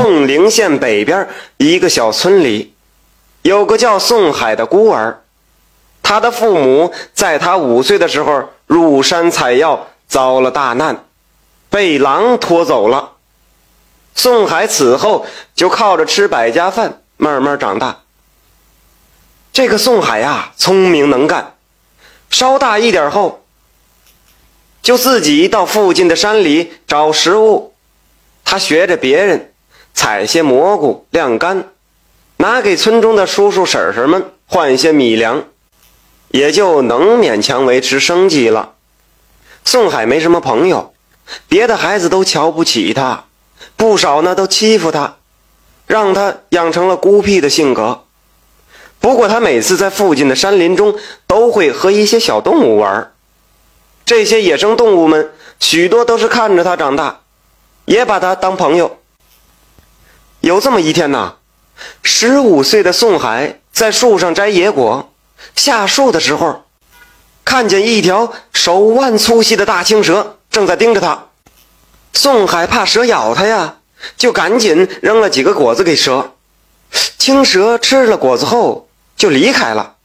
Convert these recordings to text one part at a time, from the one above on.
凤陵县北边一个小村里，有个叫宋海的孤儿，他的父母在他五岁的时候入山采药，遭了大难，被狼拖走了。宋海此后就靠着吃百家饭慢慢长大。这个宋海呀，聪明能干，稍大一点后，就自己到附近的山里找食物。他学着别人，采些蘑菇晾干，拿给村中的叔叔婶婶们换些米粮，也就能勉强维持生计了。宋海没什么朋友，别的孩子都瞧不起他，不少呢都欺负他，让他养成了孤僻的性格。不过他每次在附近的山林中都会和一些小动物玩，这些野生动物们许多都是看着他长大。也把他当朋友。有这么一天呐，十五岁的宋海在树上摘野果，下树的时候，看见一条手腕粗细的大青蛇正在盯着他。宋海怕蛇咬他呀，就赶紧扔了几个果子给蛇。青蛇吃了果子后就离开了。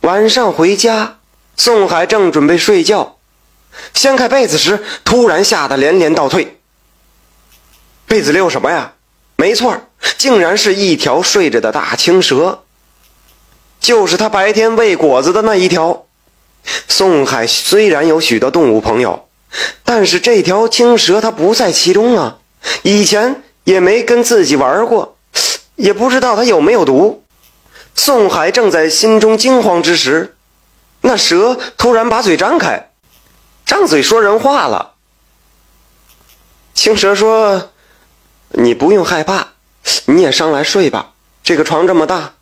晚上回家，宋海正准备睡觉。掀开被子时，突然吓得连连倒退。被子里有什么呀？没错，竟然是一条睡着的大青蛇，就是他白天喂果子的那一条。宋海虽然有许多动物朋友，但是这条青蛇它不在其中啊。以前也没跟自己玩过，也不知道它有没有毒。宋海正在心中惊慌之时，那蛇突然把嘴张开。张嘴说人话了。青蛇说：“你不用害怕，你也上来睡吧。这个床这么大，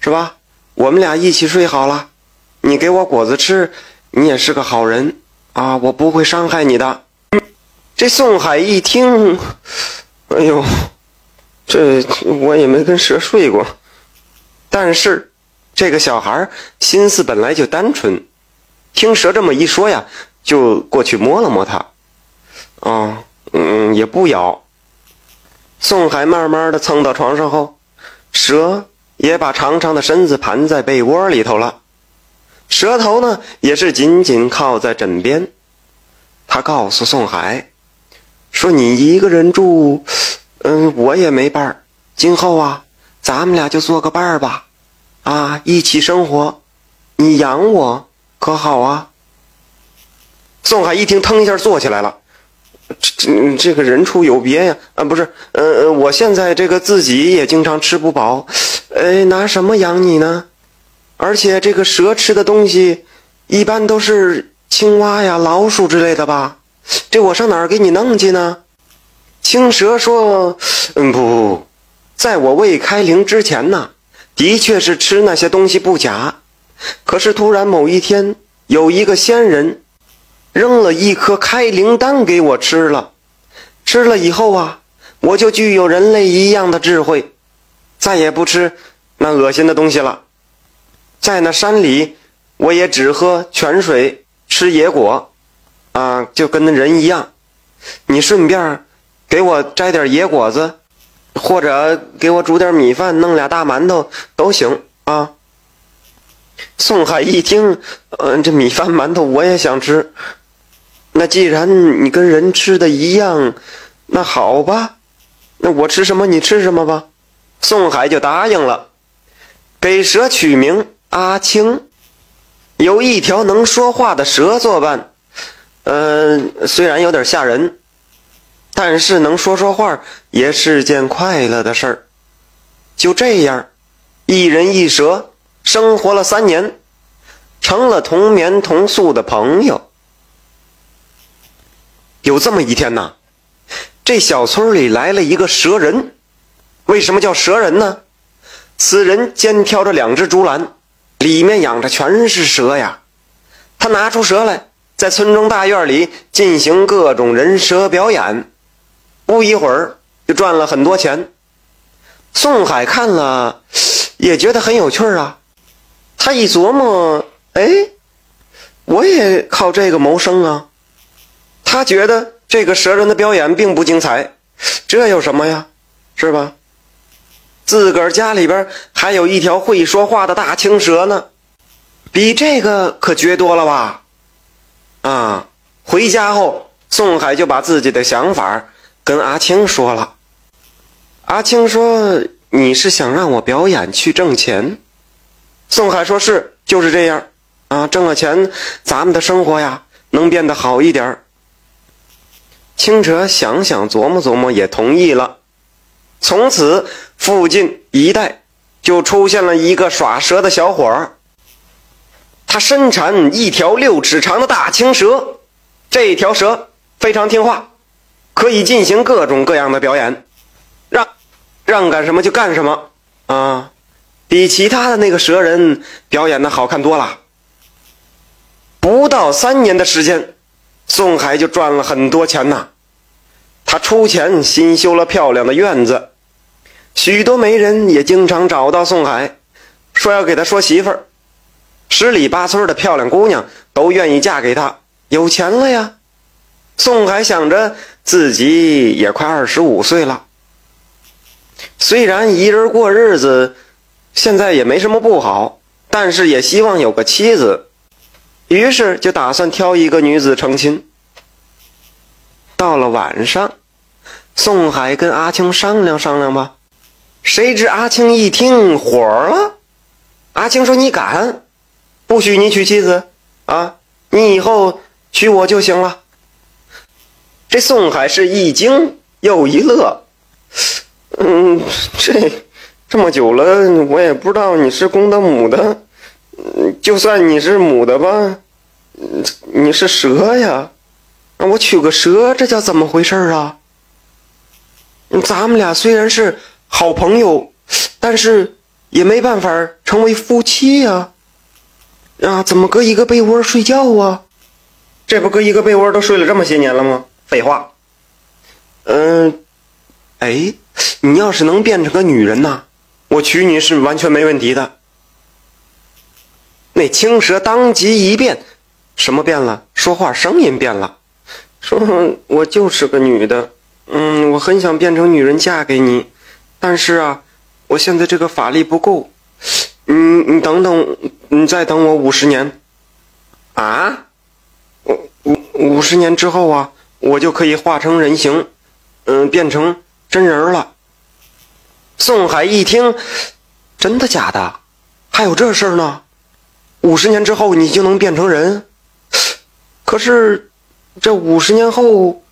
是吧？我们俩一起睡好了。你给我果子吃，你也是个好人啊，我不会伤害你的。”这宋海一听，哎呦，这我也没跟蛇睡过，但是这个小孩心思本来就单纯，听蛇这么一说呀。就过去摸了摸它，啊，嗯，也不咬。宋海慢慢的蹭到床上后，蛇也把长长的身子盘在被窝里头了，蛇头呢也是紧紧靠在枕边。他告诉宋海，说：“你一个人住，嗯，我也没伴儿。今后啊，咱们俩就做个伴儿吧，啊，一起生活，你养我可好啊？”宋海一听，腾一下坐起来了。这这这个人畜有别呀！啊，不是，呃，我现在这个自己也经常吃不饱，呃，拿什么养你呢？而且这个蛇吃的东西，一般都是青蛙呀、老鼠之类的吧？这我上哪儿给你弄去呢？青蛇说：“嗯，不不，在我未开灵之前呢，的确是吃那些东西不假。可是突然某一天，有一个仙人。”扔了一颗开灵丹给我吃了，吃了以后啊，我就具有人类一样的智慧，再也不吃那恶心的东西了。在那山里，我也只喝泉水，吃野果，啊，就跟那人一样。你顺便给我摘点野果子，或者给我煮点米饭，弄俩大馒头都行啊。宋海一听，嗯，这米饭馒头我也想吃。那既然你跟人吃的一样，那好吧，那我吃什么你吃什么吧。宋海就答应了，给蛇取名阿青，有一条能说话的蛇作伴。嗯，虽然有点吓人，但是能说说话也是件快乐的事儿。就这样，一人一蛇生活了三年，成了同眠同宿的朋友。有这么一天呐，这小村里来了一个蛇人。为什么叫蛇人呢？此人肩挑着两只竹篮，里面养着全是蛇呀。他拿出蛇来，在村中大院里进行各种人蛇表演，不一会儿就赚了很多钱。宋海看了，也觉得很有趣啊。他一琢磨，哎，我也靠这个谋生啊。他觉得这个蛇人的表演并不精彩，这有什么呀？是吧？自个儿家里边还有一条会说话的大青蛇呢，比这个可绝多了吧？啊！回家后，宋海就把自己的想法跟阿青说了。阿青说：“你是想让我表演去挣钱？”宋海说：“是，就是这样。啊，挣了钱，咱们的生活呀，能变得好一点。”青蛇想想琢磨琢磨，也同意了。从此，附近一带就出现了一个耍蛇的小伙儿。他身缠一条六尺长的大青蛇，这条蛇非常听话，可以进行各种各样的表演，让让干什么就干什么啊，比其他的那个蛇人表演的好看多了。不到三年的时间。宋海就赚了很多钱呐，他出钱新修了漂亮的院子，许多媒人也经常找到宋海，说要给他说媳妇儿，十里八村的漂亮姑娘都愿意嫁给他，有钱了呀。宋海想着自己也快二十五岁了，虽然一人过日子，现在也没什么不好，但是也希望有个妻子。于是就打算挑一个女子成亲。到了晚上，宋海跟阿青商量商量吧。谁知阿青一听火了。阿青说：“你敢？不许你娶妻子啊！你以后娶我就行了。”这宋海是一惊又一乐。嗯，这这么久了，我也不知道你是公的母的。就算你是母的吧，你是蛇呀，让我娶个蛇，这叫怎么回事啊？咱们俩虽然是好朋友，但是也没办法成为夫妻呀。啊，怎么搁一个被窝睡觉啊？这不搁一个被窝都睡了这么些年了吗？废话。嗯，哎，你要是能变成个女人呐，我娶你是完全没问题的。那青蛇当即一变，什么变了？说话声音变了，说：“我就是个女的，嗯，我很想变成女人嫁给你，但是啊，我现在这个法力不够，嗯，你等等，你再等我五十年，啊，五五五十年之后啊，我就可以化成人形，嗯，变成真人了。”宋海一听，真的假的？还有这事儿呢？五十年之后你就能变成人，可是这五十年后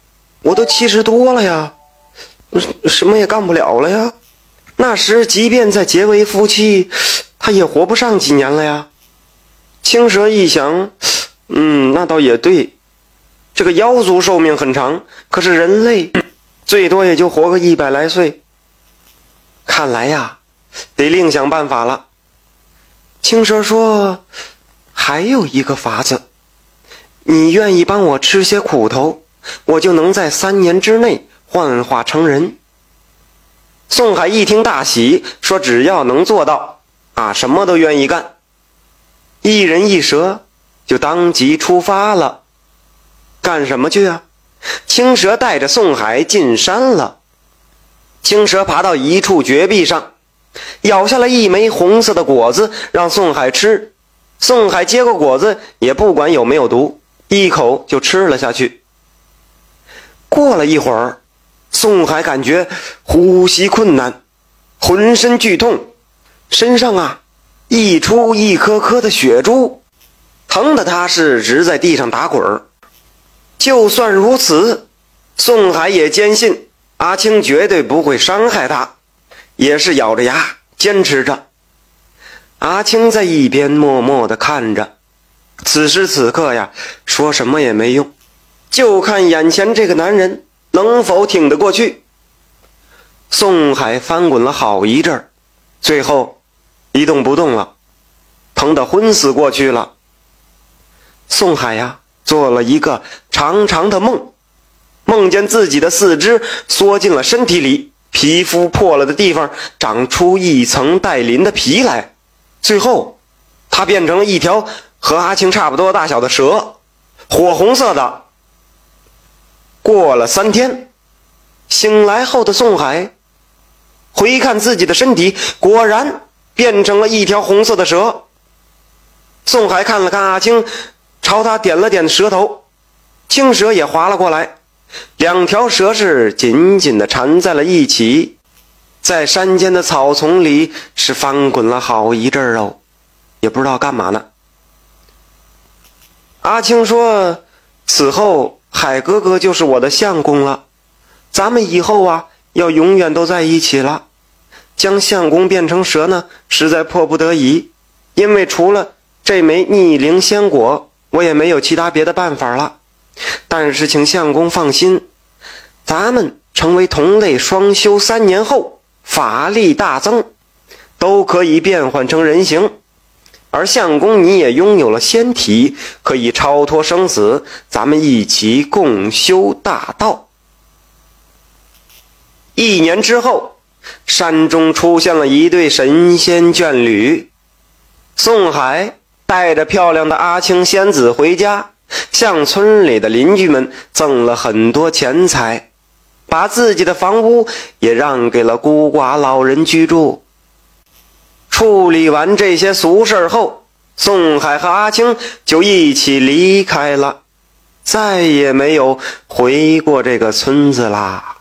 我都七十多了呀，什么也干不了了呀。那时即便再结为夫妻，他也活不上几年了呀。青蛇一想，嗯，那倒也对。这个妖族寿命很长，可是人类最多也就活个一百来岁。看来呀，得另想办法了。青蛇说：“还有一个法子，你愿意帮我吃些苦头，我就能在三年之内幻化成人。”宋海一听大喜，说：“只要能做到，啊，什么都愿意干。”一人一蛇就当即出发了。干什么去啊？青蛇带着宋海进山了。青蛇爬到一处绝壁上。咬下了一枚红色的果子，让宋海吃。宋海接过果子，也不管有没有毒，一口就吃了下去。过了一会儿，宋海感觉呼吸困难，浑身剧痛，身上啊溢出一颗颗的血珠，疼得他是直在地上打滚。就算如此，宋海也坚信阿青绝对不会伤害他。也是咬着牙坚持着。阿青在一边默默地看着。此时此刻呀，说什么也没用，就看眼前这个男人能否挺得过去。宋海翻滚了好一阵儿，最后一动不动了，疼得昏死过去了。宋海呀，做了一个长长的梦，梦见自己的四肢缩进了身体里。皮肤破了的地方长出一层带鳞的皮来，最后，它变成了一条和阿青差不多大小的蛇，火红色的。过了三天，醒来后的宋海回看自己的身体，果然变成了一条红色的蛇。宋海看了看阿青，朝他点了点舌头，青蛇也划了过来，两条蛇是紧紧地缠在了一起，在山间的草丛里是翻滚了好一阵儿哦，也不知道干嘛呢。阿青说：“此后海哥哥就是我的相公了。”咱们以后啊，要永远都在一起了。将相公变成蛇呢，实在迫不得已，因为除了这枚逆灵仙果，我也没有其他别的办法了。但是，请相公放心，咱们成为同类双修三年后，法力大增，都可以变换成人形。而相公你也拥有了仙体，可以超脱生死，咱们一起共修大道。一年之后，山中出现了一对神仙眷侣。宋海带着漂亮的阿青仙子回家，向村里的邻居们赠了很多钱财，把自己的房屋也让给了孤寡老人居住。处理完这些俗事后，宋海和阿青就一起离开了，再也没有回过这个村子啦。